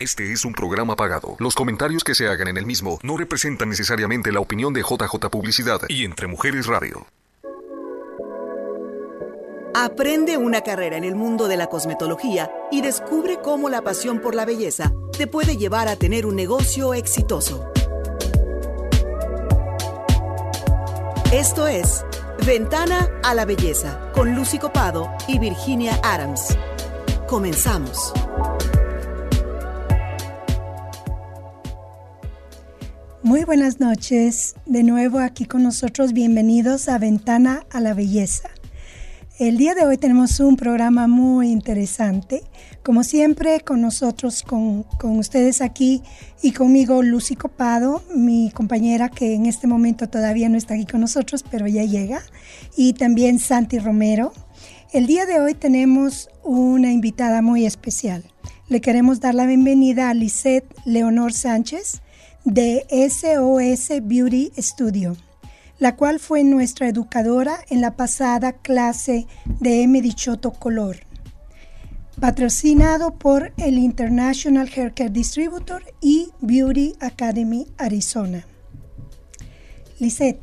Este es un programa pagado. Los comentarios que se hagan en el mismo no representan necesariamente la opinión de JJ Publicidad y Entre Mujeres Radio. Aprende una carrera en el mundo de la cosmetología y descubre cómo la pasión por la belleza te puede llevar a tener un negocio exitoso. Esto es Ventana a la Belleza con Lucy Copado y Virginia Adams. Comenzamos. Muy buenas noches, de nuevo aquí con nosotros, bienvenidos a Ventana a la Belleza. El día de hoy tenemos un programa muy interesante, como siempre con nosotros, con, con ustedes aquí y conmigo Lucy Copado, mi compañera que en este momento todavía no está aquí con nosotros, pero ya llega, y también Santi Romero. El día de hoy tenemos una invitada muy especial. Le queremos dar la bienvenida a Lisette Leonor Sánchez de SOS Beauty Studio, la cual fue nuestra educadora en la pasada clase de M. Dichoto Color, patrocinado por el International Haircare Distributor y Beauty Academy Arizona. Lisette,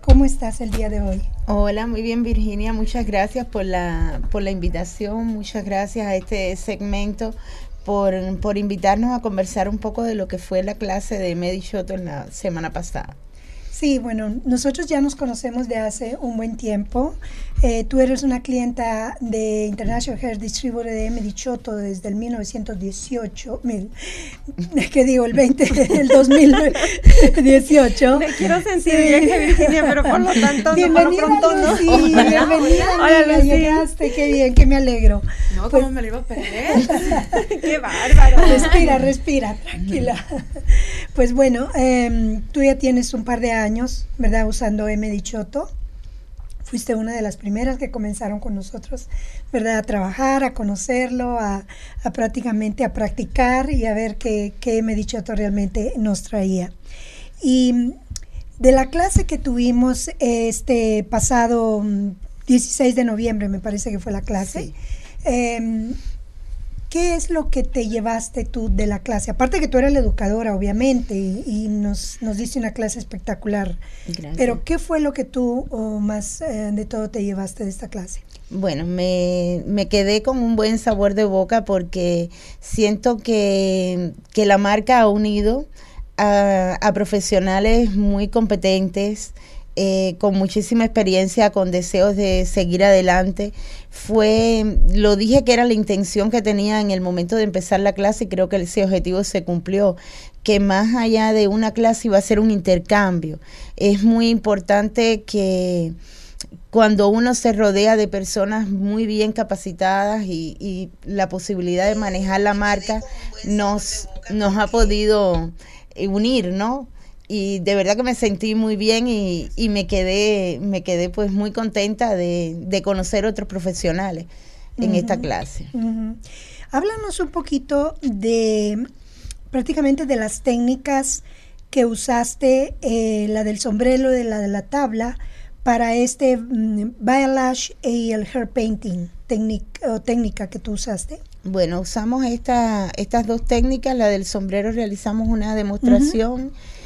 ¿cómo estás el día de hoy? Hola, muy bien Virginia, muchas gracias por la, por la invitación, muchas gracias a este segmento por, por, invitarnos a conversar un poco de lo que fue la clase de Medishoto en la semana pasada. Sí, bueno, nosotros ya nos conocemos de hace un buen tiempo. Eh, tú eres una clienta de International Hair Distributor de Medichoto desde el 1918, mil, ¿qué digo? El 20, el 2018. Me quiero sentir bien, Virginia, pero por lo tanto, bienvenida, no, pronto Lucy, no. Bienvenida, Hola, Lucy. llegaste, qué bien, qué me alegro. No, pues, ¿cómo me lo iba a perder? qué bárbaro. Respira, respira, tranquila. Pues bueno, eh, tú ya tienes un par de años, ¿verdad? Usando M. Dichoto. Fuiste una de las primeras que comenzaron con nosotros, ¿verdad? A trabajar, a conocerlo, a, a prácticamente a practicar y a ver qué, qué M. Dichoto realmente nos traía. Y de la clase que tuvimos este pasado 16 de noviembre, me parece que fue la clase, sí. eh, ¿Qué es lo que te llevaste tú de la clase? Aparte que tú eres la educadora, obviamente, y, y nos, nos diste una clase espectacular. Gracias. Pero ¿qué fue lo que tú o más eh, de todo te llevaste de esta clase? Bueno, me, me, quedé con un buen sabor de boca porque siento que, que la marca ha unido a, a profesionales muy competentes, eh, con muchísima experiencia, con deseos de seguir adelante. Fue, lo dije que era la intención que tenía en el momento de empezar la clase y creo que ese objetivo se cumplió, que más allá de una clase iba a ser un intercambio. Es muy importante que cuando uno se rodea de personas muy bien capacitadas y, la posibilidad de manejar la marca nos, nos ha podido unir, ¿no? Y de verdad que me sentí muy bien y, y me quedé me quedé pues muy contenta de, de conocer otros profesionales en uh -huh. esta clase. Uh -huh. Háblanos un poquito de prácticamente de las técnicas que usaste, eh, la del sombrero, de la de la tabla, para este um, balayage y el hair painting, técnica, o técnica que tú usaste. Bueno, usamos esta, estas dos técnicas, la del sombrero realizamos una demostración. Uh -huh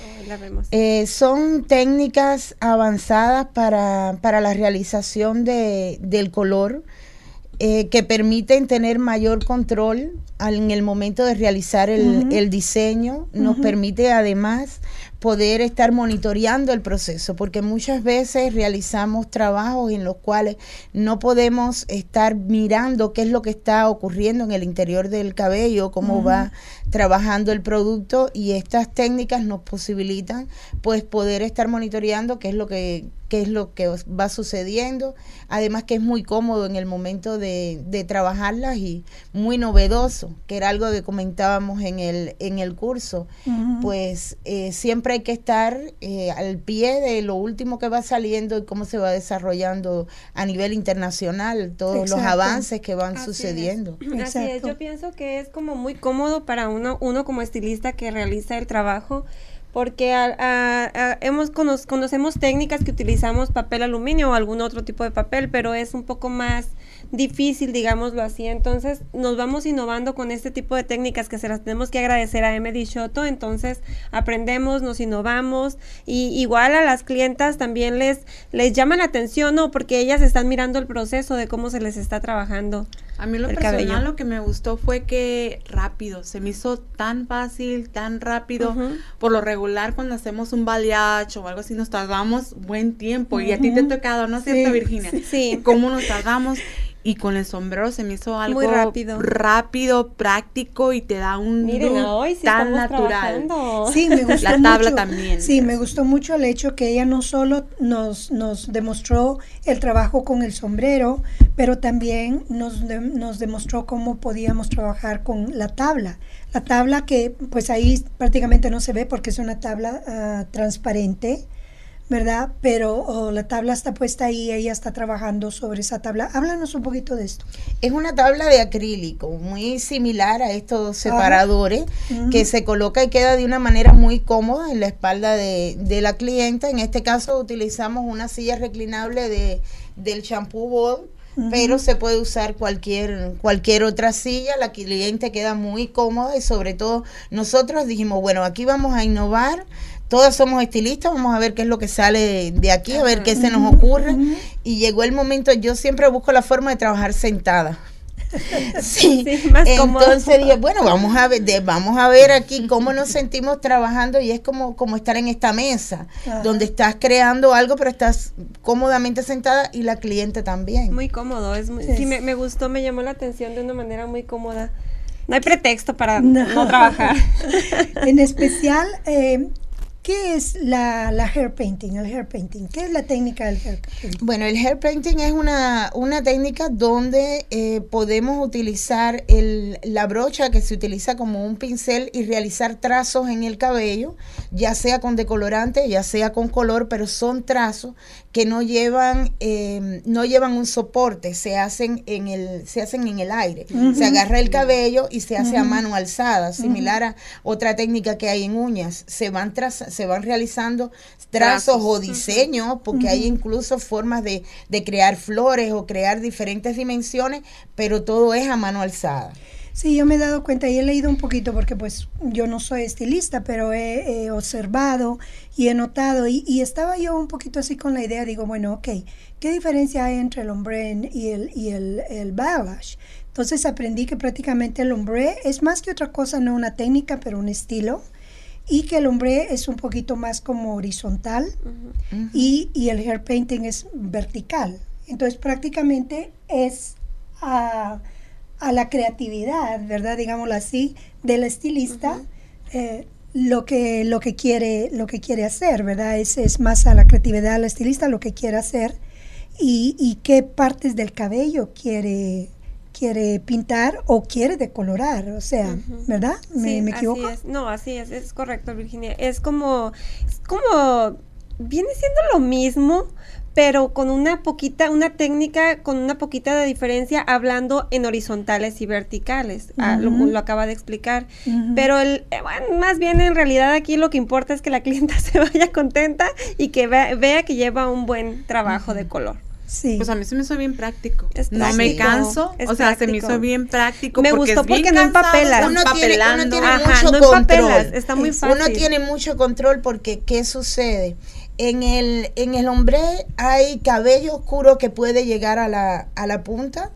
eh, son técnicas avanzadas para, para la realización de, del color eh, que permiten tener mayor control al, en el momento de realizar el, uh -huh. el diseño. Nos uh -huh. permite además poder estar monitoreando el proceso, porque muchas veces realizamos trabajos en los cuales no podemos estar mirando qué es lo que está ocurriendo en el interior del cabello, cómo uh -huh. va trabajando el producto y estas técnicas nos posibilitan pues poder estar monitoreando qué es lo que qué es lo que va sucediendo, además que es muy cómodo en el momento de, de trabajarlas y muy novedoso, que era algo que comentábamos en el, en el curso, uh -huh. pues eh, siempre hay que estar eh, al pie de lo último que va saliendo y cómo se va desarrollando a nivel internacional, todos Exacto. los avances que van Así sucediendo. Es. Así es, yo pienso que es como muy cómodo para uno, uno como estilista que realiza el trabajo porque a, a, a, hemos cono conocemos técnicas que utilizamos papel aluminio o algún otro tipo de papel, pero es un poco más difícil, digámoslo así. Entonces nos vamos innovando con este tipo de técnicas que se las tenemos que agradecer a Emedy Shoto. Entonces aprendemos, nos innovamos y igual a las clientas también les, les llama la atención, ¿no? Porque ellas están mirando el proceso de cómo se les está trabajando. A mí lo personal lo que me gustó fue que rápido, se me hizo tan fácil, tan rápido. Por lo regular cuando hacemos un balayage o algo así nos tardamos buen tiempo y a ti te ha tocado, ¿no es cierto Virginia? Sí. ¿Cómo nos tardamos? Y con el sombrero se me hizo algo rápido, rápido práctico y te da un Miren, hoy tan natural. Sí, me gustó La tabla también. Sí, me gustó mucho el hecho que ella no solo nos, nos demostró el trabajo con el sombrero, pero también nos, nos demostró cómo podíamos trabajar con la tabla. La tabla que pues ahí prácticamente no se ve porque es una tabla ah, transparente ¿verdad? Pero la tabla está puesta ahí, ella está trabajando sobre esa tabla. Háblanos un poquito de esto. Es una tabla de acrílico, muy similar a estos separadores, que se coloca y queda de una manera muy cómoda en la espalda de, la clienta. En este caso utilizamos una silla reclinable de, del shampoo ball. Pero se puede usar cualquier cualquier otra silla, la cliente queda muy cómoda y sobre todo nosotros dijimos, bueno, aquí vamos a innovar, todas somos estilistas, vamos a ver qué es lo que sale de, aquí, a ver qué se nos ocurre. Y llegó el momento, yo siempre busco la forma de trabajar sentada. Sí, entonces dije, bueno, vamos a ver, vamos a ver aquí cómo nos sentimos trabajando y es como, como estar en esta mesa, donde estás creando algo, pero estás cómodamente sentada y la cliente también. Muy cómodo, es muy, sí, me, gustó, me llamó la atención de una manera muy cómoda. No hay pretexto para no, no trabajar. en especial, eh, ¿Qué es la, hair painting, el hair painting? ¿Qué es la técnica del hair painting? Bueno, el hair painting es una, una técnica donde eh, podemos utilizar el, la brocha que se utiliza como un pincel y realizar trazos en el cabello, ya sea con decolorante, ya sea con color, pero son trazos que no llevan, eh, no llevan un soporte, se hacen en el, se hacen en el aire. Se agarra el cabello y se hace a mano alzada, similar a otra técnica que hay en uñas. Se van trazando se van realizando trazos, o diseños, porque hay incluso formas de, crear flores o crear diferentes dimensiones, pero todo es a mano alzada. Sí, yo me he dado cuenta y he leído un poquito porque pues yo no soy estilista, pero he, observado y he notado y, estaba yo un poquito así con la idea, digo, bueno, ok, ¿qué diferencia hay entre el hombre y el, y el, el Entonces aprendí que prácticamente el hombre es más que otra cosa, no una técnica, pero un estilo y que el hombre es un poquito más como horizontal Y, el hair painting es vertical. Entonces prácticamente es a, la creatividad, ¿verdad? Digámoslo así, del estilista. Eh, lo que, lo que quiere, lo que quiere hacer, ¿verdad? Es, es más a la creatividad del estilista lo que quiere hacer y, y qué partes del cabello quiere, quiere pintar o quiere decolorar, o sea, ¿verdad? ¿Me, equivoco? Así es. No, así es, es correcto, Virginia. Es como, es como, viene siendo lo mismo, pero con una poquita, una técnica con una poquita de diferencia hablando en horizontales y verticales. Ah, lo, acaba de explicar. Pero el, eh, bueno, más bien en realidad aquí lo que importa es que la clienta se vaya contenta y que vea que lleva un buen trabajo de color. Pues a mí se me hizo bien práctico. no me canso, o sea, se me hizo bien práctico. Me gustó porque no empapelas. Uno tiene, uno tiene mucho control. Está muy fácil. Uno tiene mucho control porque ¿qué sucede? En el, en el hombre hay cabello oscuro que puede llegar a la, a la punta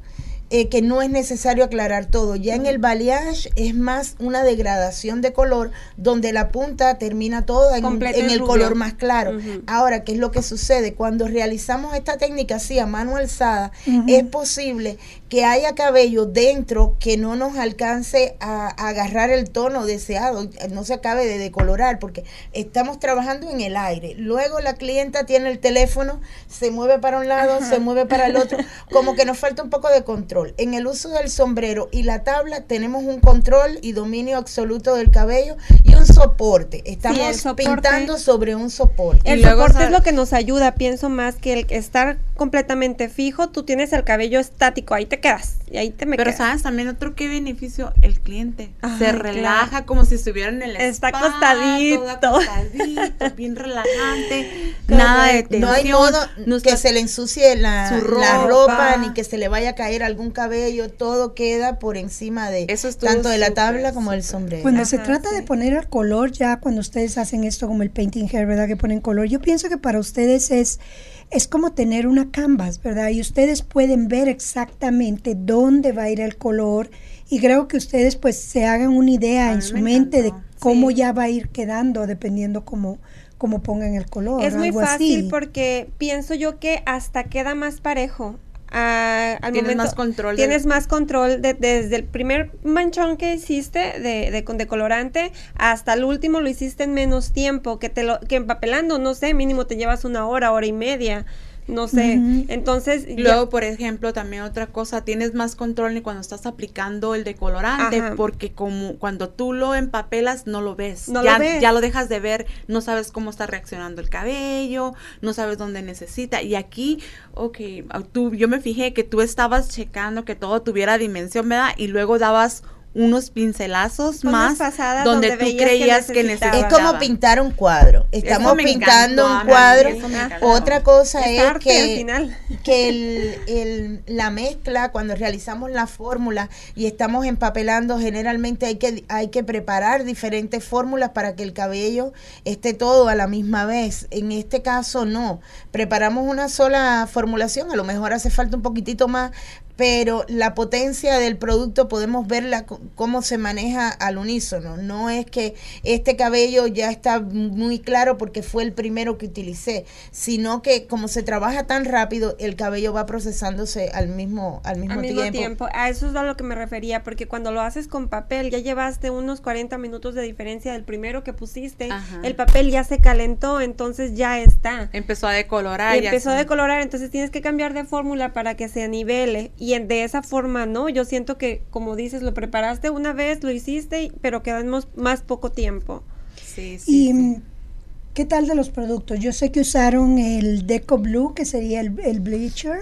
eh, que no es necesario aclarar todo. Ya en el balayage es más una degradación de color donde la punta termina toda en, el color más claro. Ahora, ¿qué es lo que sucede? Cuando realizamos esta técnica así a mano alzada, es posible que haya cabello dentro que no nos alcance a, agarrar el tono deseado, no se acabe de decolorar porque estamos trabajando en el aire. Luego la clienta tiene el teléfono, se mueve para un lado, se mueve para el otro, como que nos falta un poco de control. En el uso del sombrero y la tabla tenemos un control y dominio absoluto del cabello y un soporte. Estamos pintando sobre un soporte. El soporte es lo que nos ayuda, pienso más que el estar completamente fijo, tú tienes el cabello estático, ahí te te quedas. Y ahí te me Pero sabes también otro qué beneficio, el cliente. se relaja como si estuviera en el Está acostadito. acostadito, bien relajante. nada de tensión. No hay modo que se le ensucie la ropa. ni que se le vaya a caer algún cabello. Todo queda por encima de tanto de la tabla como del sombrero. Cuando se trata de poner el color, ya cuando ustedes hacen esto como el painting hair, ¿verdad? Que ponen color, yo pienso que para ustedes es es como tener una canvas, ¿verdad? Y ustedes pueden ver exactamente dónde va a ir el color y creo que ustedes pues se hagan una idea en su mente de cómo ya va a ir quedando dependiendo cómo, cómo pongan el color. Es muy fácil porque pienso yo que hasta queda más parejo tienes más control. Tienes más control desde el primer manchón que hiciste de, de, de, colorante hasta el último lo hiciste en menos tiempo que te lo que empapelando, no sé, mínimo te llevas una hora, hora y media no sé. Entonces. Luego, por ejemplo, también otra cosa, tienes más control ni cuando estás aplicando el decolorante, porque como cuando tú lo empapelas, no lo ves. No ya, lo ves. ya lo dejas de ver, no sabes cómo está reaccionando el cabello, no sabes dónde necesita. Y aquí, ok, tú, yo me fijé que tú estabas checando que todo tuviera dimensión, ¿verdad? Y luego dabas unos pincelazos más donde, tú creías que, necesitabas. Es como pintar un cuadro. Estamos pintando un cuadro. Otra cosa es que, que el, la mezcla, cuando realizamos la fórmula y estamos empapelando, generalmente hay que, hay que preparar diferentes fórmulas para que el cabello esté todo a la misma vez. En este caso no. Preparamos una sola formulación, a lo mejor hace falta un poquitito más, pero la potencia del producto podemos verla cómo se maneja al unísono. No es que este cabello ya está muy claro porque fue el primero que utilicé, sino que como se trabaja tan rápido, el cabello va procesándose al mismo, al mismo, tiempo. A eso es a lo que me refería, porque cuando lo haces con papel, ya llevaste unos 40 minutos de diferencia del primero que pusiste, el papel ya se calentó, entonces ya está. Empezó a decolorar. empezó a decolorar, entonces tienes que cambiar de fórmula para que se anivele y de esa forma no, yo siento que como dices, lo preparaste una vez, lo hiciste, pero quedamos más poco tiempo. Sí, sí. Y, ¿Qué tal de los productos? Yo sé que usaron el Deco Blue, que sería el, Bleacher,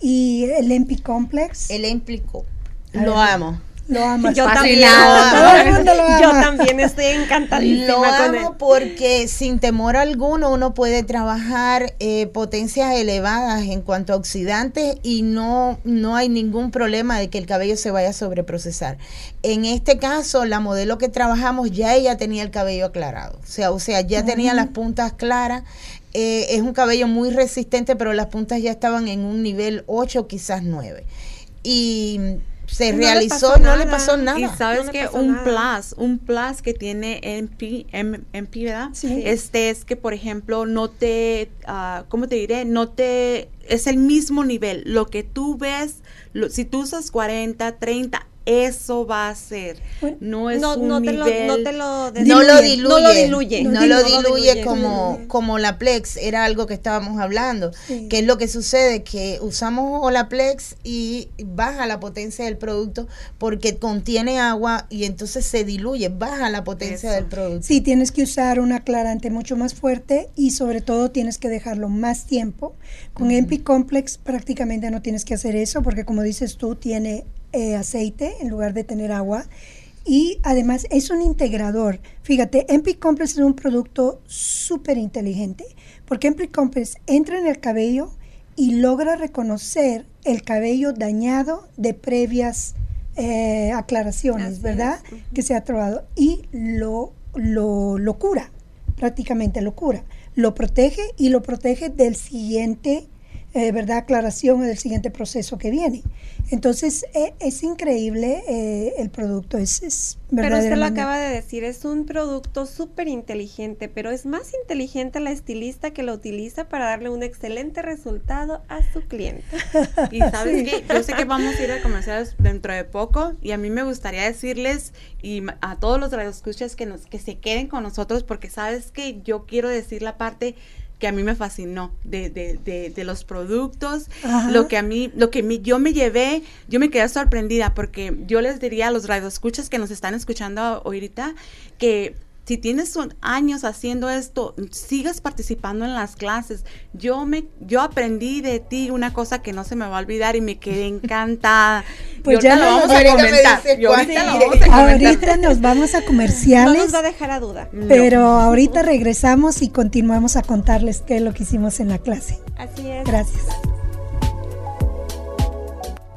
y el Empi Complex. El Emplico. Lo amo. Lo amo. Yo también. Lo ama. Yo también estoy encantadísima Lo amo porque sin temor alguno uno puede trabajar eh, potencias elevadas en cuanto a oxidantes y no, no hay ningún problema de que el cabello se vaya a sobreprocesar. En este caso, la modelo que trabajamos ya ella tenía el cabello aclarado. O sea, o sea ya tenía las puntas claras. Eh, es un cabello muy resistente, pero las puntas ya estaban en un nivel 8, quizás 9. Y se realizó, no le pasó nada. Y sabes que un plus, un plus que tiene MP, MP ¿verdad? Este es que, por ejemplo, no te, uh, ¿cómo te diré? No te, es el mismo nivel. Lo que tú ves, si tú usas 40, 30, eso va a ser. No es un no nivel, te lo, no te lo, no lo diluye. No lo diluye. No, lo diluye, como, como la Plex. Era algo que estábamos hablando. Que es lo que sucede? Que usamos Olaplex y baja la potencia del producto porque contiene agua y entonces se diluye, baja la potencia del producto. Sí, tienes que usar un aclarante mucho más fuerte y sobre todo tienes que dejarlo más tiempo. Con MP Complex prácticamente no tienes que hacer eso porque como dices tú, tiene eh, aceite en lugar de tener agua. Y además es un integrador. Fíjate, MP Complex es un producto súper inteligente, porque MP Complex entra en el cabello y logra reconocer el cabello dañado de previas eh, aclaraciones, ¿verdad? Que se ha trabado y lo, lo, lo cura, prácticamente lo cura. Lo protege y lo protege del siguiente eh, ¿verdad? aclaración del siguiente proceso que viene. Entonces, eh, es increíble eh, el producto, es, es Pero usted lo acaba de decir, es un producto súper inteligente, pero es más inteligente la estilista que lo utiliza para darle un excelente resultado a su cliente. Y sabes qué, yo sé que vamos a ir a comerciales dentro de poco y a mí me gustaría decirles y a todos los radioescuchas que, nos, que se queden con nosotros porque sabes que yo quiero decir la parte que a mí me fascinó de, de, de, los productos, lo que a mí, lo que yo me llevé, yo me quedé sorprendida porque yo les diría a los radioescuchas que nos están escuchando ahorita que si tienes años haciendo esto, sigas participando en las clases. Yo me, yo aprendí de ti una cosa que no se me va a olvidar y me quedé encantada. pues ya lo vamos a comentar. ahorita, nos vamos a comerciales. No nos va a dejar a duda. Pero ahorita regresamos y continuamos a contarles qué es lo que hicimos en la clase. Así es. Gracias.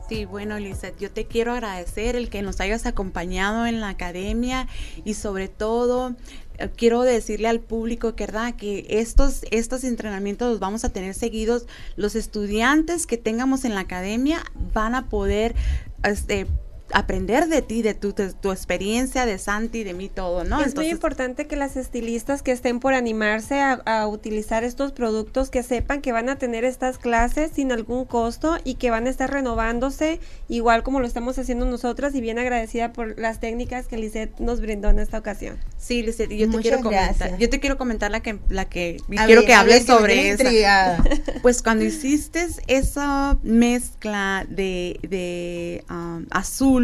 Sí, bueno, Lizeth, yo te quiero agradecer el que nos hayas acompañado en la academia y sobre todo eh, quiero decirle al público que, ¿verdad? que estos, estos entrenamientos los vamos a tener seguidos. Los estudiantes que tengamos en la academia van a poder este, aprender de ti, de tu, tu, experiencia, de Santi, de mí, todo, ¿no? Es muy importante que las estilistas que estén por animarse a, utilizar estos productos, que sepan que van a tener estas clases sin algún costo y que van a estar renovándose, igual como lo estamos haciendo nosotras, y bien agradecida por las técnicas que Lisette nos brindó en esta ocasión. Sí, Lisette, yo te quiero comentar, yo te quiero comentar la que, la que quiero que hables sobre eso. Pues cuando hiciste esa mezcla de, de um, azul,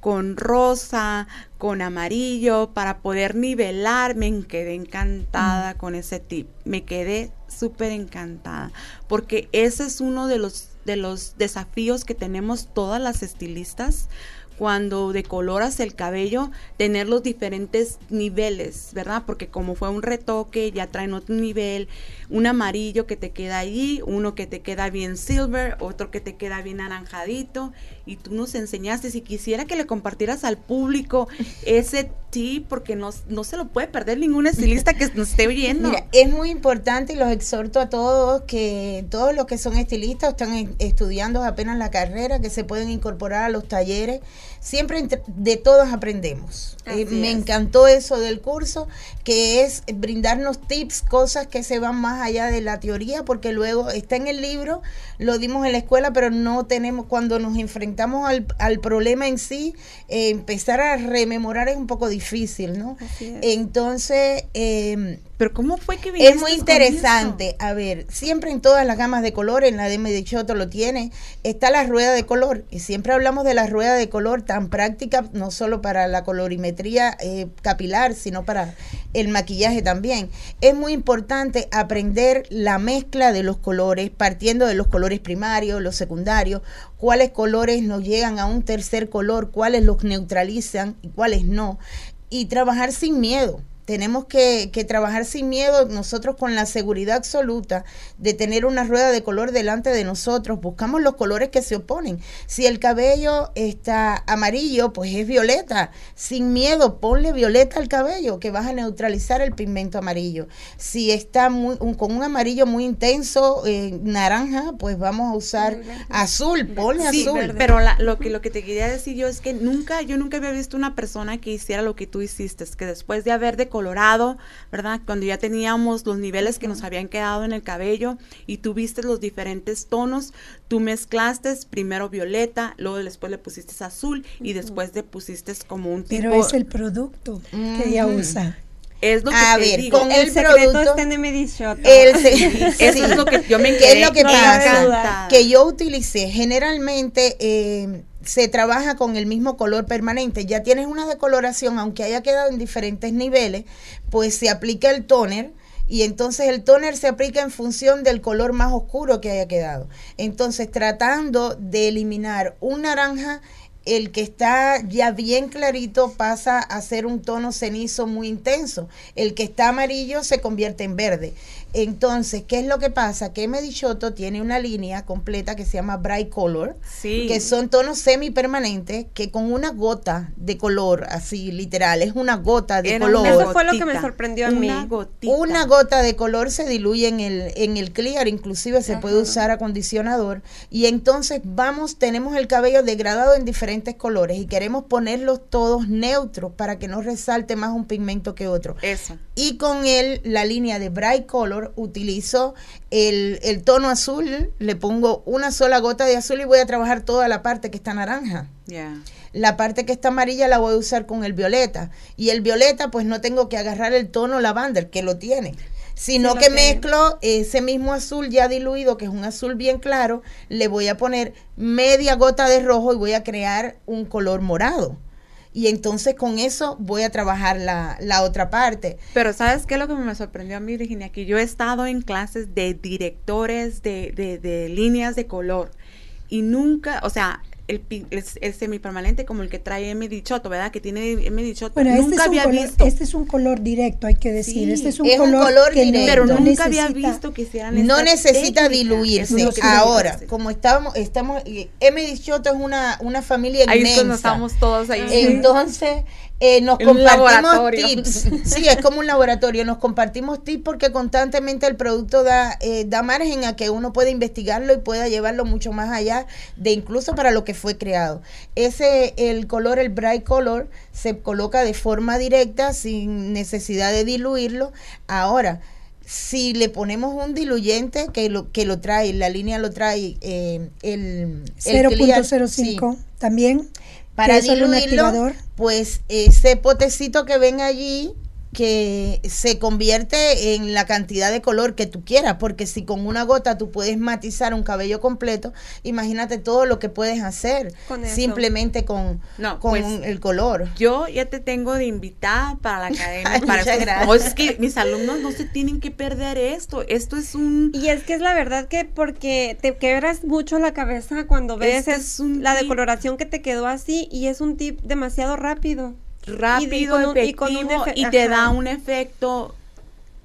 con rosa, con amarillo, para poder nivelar. Me quedé encantada mm. con ese tip. Me quedé súper encantada. Porque ese es uno de los, de los desafíos que tenemos todas las estilistas cuando decoloras el cabello, tener los diferentes niveles, ¿verdad? Porque como fue un retoque, ya traen otro nivel, un amarillo que te queda ahí, uno que te queda bien silver, otro que te queda bien naranjadito, y tú nos enseñaste, si quisiera que le compartieras al público ese tip, porque no, no se lo puede perder ningún estilista que nos esté oyendo. Mira, es muy importante y los exhorto a todos que todos los que son estilistas están estudiando apenas la carrera, que se pueden incorporar a los talleres siempre de todos aprendemos. Eh, me encantó eso del curso, que es brindarnos tips, cosas que se van más allá de la teoría, porque luego está en el libro, lo dimos en la escuela, pero no tenemos, cuando nos enfrentamos al, al problema en sí, eh, empezar a rememorar es un poco difícil, ¿no? Entonces, eh, pero ¿cómo fue que Es muy interesante. A ver, siempre en todas las gamas de color, en la de Medichoto lo tiene, está la rueda de color. Y siempre hablamos de la rueda de color tan práctica, no solo para la colorimetría eh, capilar, sino para el maquillaje también. Es muy importante aprender la mezcla de los colores, partiendo de los colores primarios, los secundarios, cuáles colores nos llegan a un tercer color, cuáles los neutralizan y cuáles no. Y trabajar sin miedo tenemos que, trabajar sin miedo nosotros con la seguridad absoluta de tener una rueda de color delante de nosotros. Buscamos los colores que se oponen. Si el cabello está amarillo, pues es violeta. Sin miedo, ponle violeta al cabello, que vas a neutralizar el pigmento amarillo. Si está muy, con un amarillo muy intenso, eh, naranja, pues vamos a usar azul, ponle azul. Pero lo, que, lo que te quería decir yo es que nunca, yo nunca había visto una persona que hiciera lo que tú hiciste, que después de haber de colorado, ¿verdad? Cuando ya teníamos los niveles que nos habían quedado en el cabello y tú viste los diferentes tonos, tú mezclaste primero violeta, luego después le pusiste azul y después le pusiste como un tipo... Pero es el producto que ella usa. Es lo que a ver, con el, producto está en Eso es lo que yo me ¿Qué es lo que pasa? Que yo utilicé. Generalmente eh, se trabaja con el mismo color permanente. Ya tienes una decoloración, aunque haya quedado en diferentes niveles, pues se aplica el toner y entonces el toner se aplica en función del color más oscuro que haya quedado. Entonces tratando de eliminar un naranja el que está ya bien clarito pasa a ser un tono cenizo muy intenso. El que está amarillo se convierte en verde. Entonces, ¿qué es lo que pasa? Que Medichoto tiene una línea completa que se llama Bright Color, que son tonos semipermanentes que con una gota de color, así literal, es una gota de color. Eso fue lo que me sorprendió a mí. Una gota de color se diluye en el, en el clear, inclusive se puede usar acondicionador. Y entonces vamos, tenemos el cabello degradado en diferentes colores y queremos ponerlos todos neutros para que no resalte más un pigmento que otro. Eso. Y con él, la línea de Bright Color utilizo el, tono azul, le pongo una sola gota de azul y voy a trabajar toda la parte que está naranja. La parte que está amarilla la voy a usar con el violeta. Y el violeta, pues no tengo que agarrar el tono lavender, que lo tiene sino que mezclo ese mismo azul ya diluido, que es un azul bien claro, le voy a poner media gota de rojo y voy a crear un color morado y entonces con eso voy a trabajar la, la, otra parte. Pero ¿sabes qué es lo que me sorprendió a mí, Virginia? Que yo he estado en clases de directores de, de, de líneas de color y nunca, o sea, el, el, semipermanente como el que trae M. Dichoto, ¿verdad? Que tiene M. Dichoto. Bueno, este nunca había visto. Este es un color directo, hay que decir. este es un color, directo. Pero nunca había visto que hicieran No necesita diluirse. Ahora, como estábamos, estamos, M. Dichoto es una, una familia inmensa. Ahí estamos todos ahí. Entonces, eh, nos compartimos tips. Sí, es como un laboratorio. Nos compartimos tips porque constantemente el producto da, eh, da margen a que uno pueda investigarlo y pueda llevarlo mucho más allá de incluso para lo que fue creado. Ese, el color, el bright color, se coloca de forma directa sin necesidad de diluirlo. Ahora, si le ponemos un diluyente que lo que lo trae, la línea lo trae eh, el 0.05 también para diluirlo, pues ese potecito que ven allí que se convierte en la cantidad de color que tú quieras, porque si con una gota tú puedes matizar un cabello completo, imagínate todo lo que puedes hacer simplemente con, con pues, el color. Yo ya te tengo de invitada para la academia. para es que mis alumnos no se tienen que perder esto. Esto es un... Y es que es la verdad que porque te quebras mucho la cabeza cuando ves es la decoloración que te quedó así y es un tip demasiado rápido rápido, y, y, te da un efecto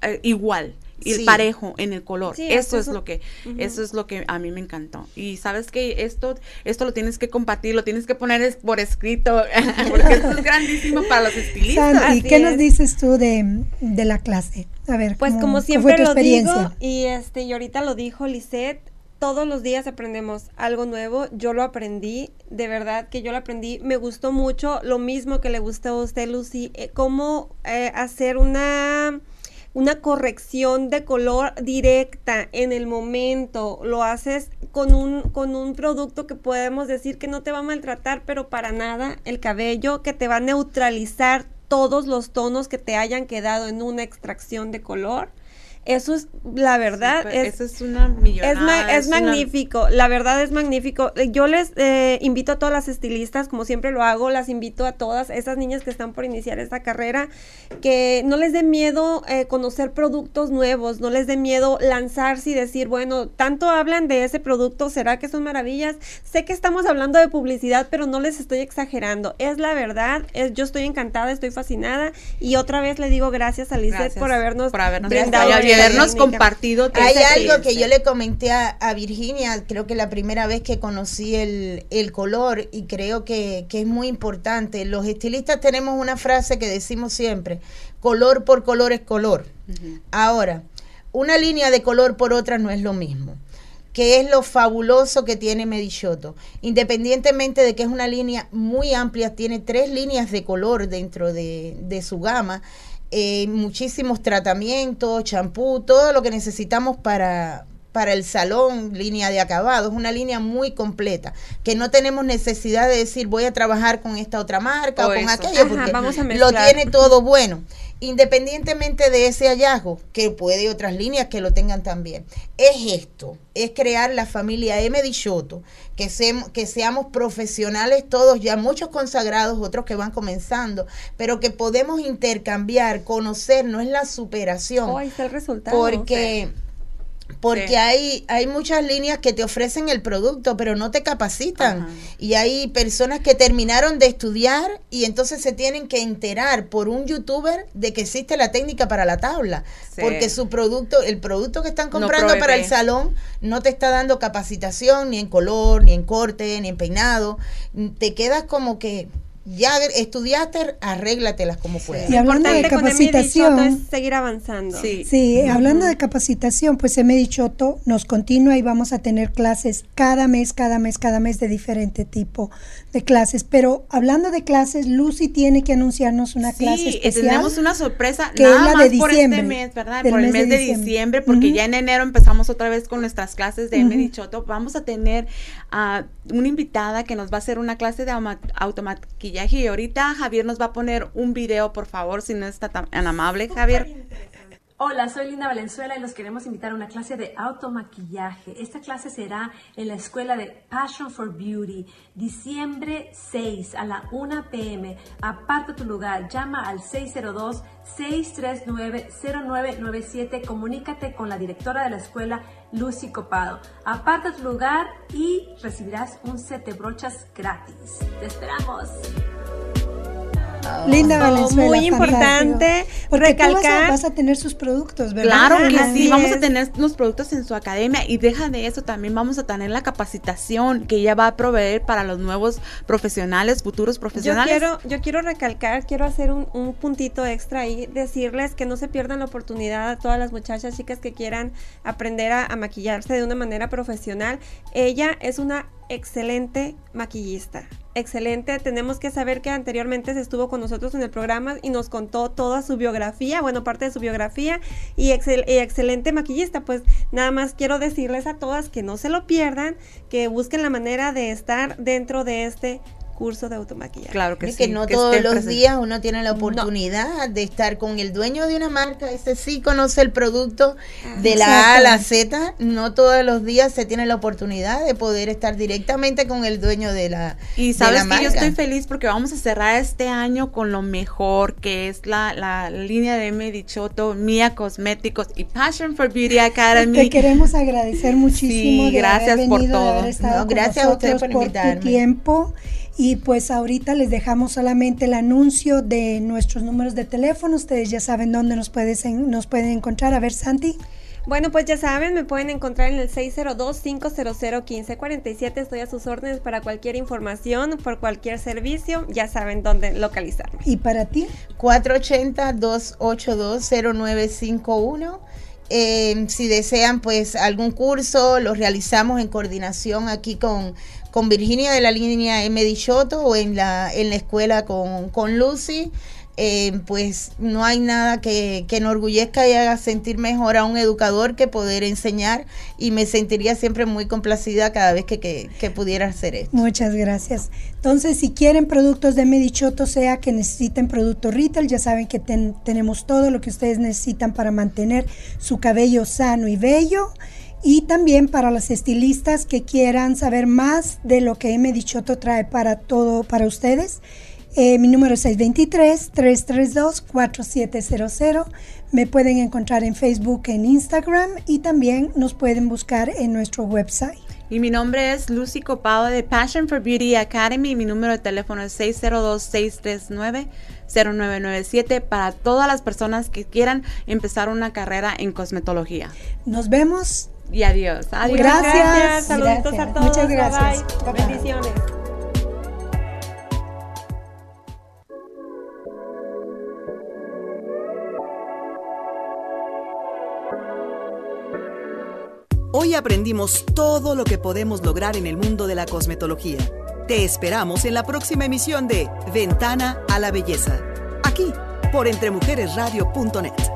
eh, igual y parejo en el color. eso es lo que eso es lo que a mí me encantó. Y sabes que esto esto lo tienes que compartir, lo tienes que poner por escrito porque esto es grandísimo para los estilistas. ¿Y ¿qué nos dices tú de, de, la clase? A ver, pues como siempre lo digo y este y ahorita lo dijo Lisette todos los días aprendemos algo nuevo. Yo lo aprendí, de verdad que yo lo aprendí. Me gustó mucho lo mismo que le gustó a usted, Lucy, eh, cómo eh, hacer una una corrección de color directa en el momento. Lo haces con un, con un producto que podemos decir que no te va a maltratar, pero para nada el cabello, que te va a neutralizar todos los tonos que te hayan quedado en una extracción de color eso es, la verdad, es, eso es una millonada, es, magnífico, la verdad es magnífico. Yo les eh, invito a todas las estilistas, como siempre lo hago, las invito a todas esas niñas que están por iniciar esta carrera, que no les dé miedo eh, conocer productos nuevos, no les dé miedo lanzarse y decir, bueno, tanto hablan de ese producto, ¿será que son maravillas? Sé que estamos hablando de publicidad, pero no les estoy exagerando, es la verdad, es, yo estoy encantada, estoy fascinada y otra vez le digo gracias a Lizeth por habernos, por habernos brindado habernos compartido. Hay algo que yo le comenté a, Virginia, creo que la primera vez que conocí el, color y creo que, es muy importante. Los estilistas tenemos una frase que decimos siempre, color por color es color. Ahora, una línea de color por otra no es lo mismo que es lo fabuloso que tiene Medichoto. Independientemente de que es una línea muy amplia, tiene tres líneas de color dentro de, de su gama eh, muchísimos tratamientos, champú, todo lo que necesitamos para, para el salón, línea de acabado, es una línea muy completa, que no tenemos necesidad de decir voy a trabajar con esta otra marca o, con aquello, porque lo tiene todo bueno independientemente de ese hallazgo, que puede otras líneas que lo tengan también, es esto, es crear la familia M. Dichoto, que, que seamos profesionales todos, ya muchos consagrados, otros que van comenzando, pero que podemos intercambiar, conocer, no es la superación. Oh, el resultado. Porque porque hay, hay muchas líneas que te ofrecen el producto, pero no te capacitan. Y hay personas que terminaron de estudiar y entonces se tienen que enterar por un youtuber de que existe la técnica para la tabla. Porque su producto, el producto que están comprando para el salón, no te está dando capacitación ni en color, ni en corte, ni en peinado. Te quedas como que ya estudiaste, arréglatelas como puedas. Y hablando de capacitación, es seguir avanzando. Sí, hablando de capacitación, pues Emedi Choto nos continúa y vamos a tener clases cada mes, cada mes, cada mes de diferente tipo de clases. Pero hablando de clases, Lucy tiene que anunciarnos una clase especial. tenemos una sorpresa que nada es la de por este mes, ¿verdad? Por el mes, de, diciembre, porque ya en enero empezamos otra vez con nuestras clases de Emedi Choto. Vamos a tener a una invitada que nos va a hacer una clase de automaquillaje y ahorita Javier nos va a poner un video, por favor, si no está tan amable, Javier. Hola, soy Linda Valenzuela y los queremos invitar a una clase de automaquillaje. Esta clase será en la escuela de Passion for Beauty, diciembre 6 a la 1 pm. Aparta tu lugar, llama al 602-639-0997. Comunícate con la directora de la escuela, Lucy Copado. Aparta tu lugar y recibirás un set de brochas gratis. ¡Te esperamos! Linda Valenzuela. Muy importante recalcar. Vas a, tener sus productos, ¿verdad? Claro que sí, vamos a tener los productos en su academia y deja de eso, también vamos a tener la capacitación que ella va a proveer para los nuevos profesionales, futuros profesionales. Yo quiero, yo quiero recalcar, quiero hacer un, puntito extra ahí, decirles que no se pierdan la oportunidad a todas las muchachas, chicas que quieran aprender a maquillarse de una manera profesional. Ella es una excelente maquillista excelente. Tenemos que saber que anteriormente se estuvo con nosotros en el programa y nos contó toda su biografía, bueno, parte de su biografía y, excelente maquillista. Pues nada más quiero decirles a todas que no se lo pierdan, que busquen la manera de estar dentro de este curso de automaquillaje. Claro que sí. Que no todos los días uno tiene la oportunidad de estar con el dueño de una marca, ese sí conoce el producto de la A a la Z, no todos los días se tiene la oportunidad de poder estar directamente con el dueño de la Y sabes que yo estoy feliz porque vamos a cerrar este año con lo mejor que es la, la línea de Medichoto, Mia Cosméticos y Passion for Beauty Academy. Te queremos agradecer muchísimo. Sí, gracias por todo. gracias a usted por, por tu tiempo y pues ahorita les dejamos solamente el anuncio de nuestros números de teléfono. Ustedes ya saben dónde nos, nos pueden encontrar. A ver, Santi. Bueno, pues ya saben, me pueden encontrar en el 602-500-1547. Estoy a sus órdenes para cualquier información, por cualquier servicio. Ya saben dónde localizarme. ¿Y para ti? 480-282-0951. Eh, si desean pues algún curso, lo realizamos en coordinación aquí con con Virginia de la línea M. Dichoto o en la, en la escuela con, con Lucy. Eh, pues no hay nada que, que, enorgullezca y haga sentir mejor a un educador que poder enseñar y me sentiría siempre muy complacida cada vez que, que, pudiera hacer esto. Muchas gracias. Entonces, si quieren productos de Medichoto, sea que necesiten producto retail, ya saben que tenemos todo lo que ustedes necesitan para mantener su cabello sano y bello. Y también para las estilistas que quieran saber más de lo que M. Dichoto trae para todo, para ustedes. Eh, mi número es 623-332-4700. Me pueden encontrar en Facebook, en Instagram y también nos pueden buscar en nuestro website. Y mi nombre es Lucy Copado de Passion for Beauty Academy. Mi número de teléfono es 602-639-0997 para todas las personas que quieran empezar una carrera en cosmetología. Nos vemos y adiós. Adiós. Gracias. Saluditos a todos. Muchas gracias. Bendiciones. Hoy aprendimos todo lo que podemos lograr en el mundo de la cosmetología. Te esperamos en la próxima emisión de Ventana a la Belleza, aquí por entremujeresradio.net.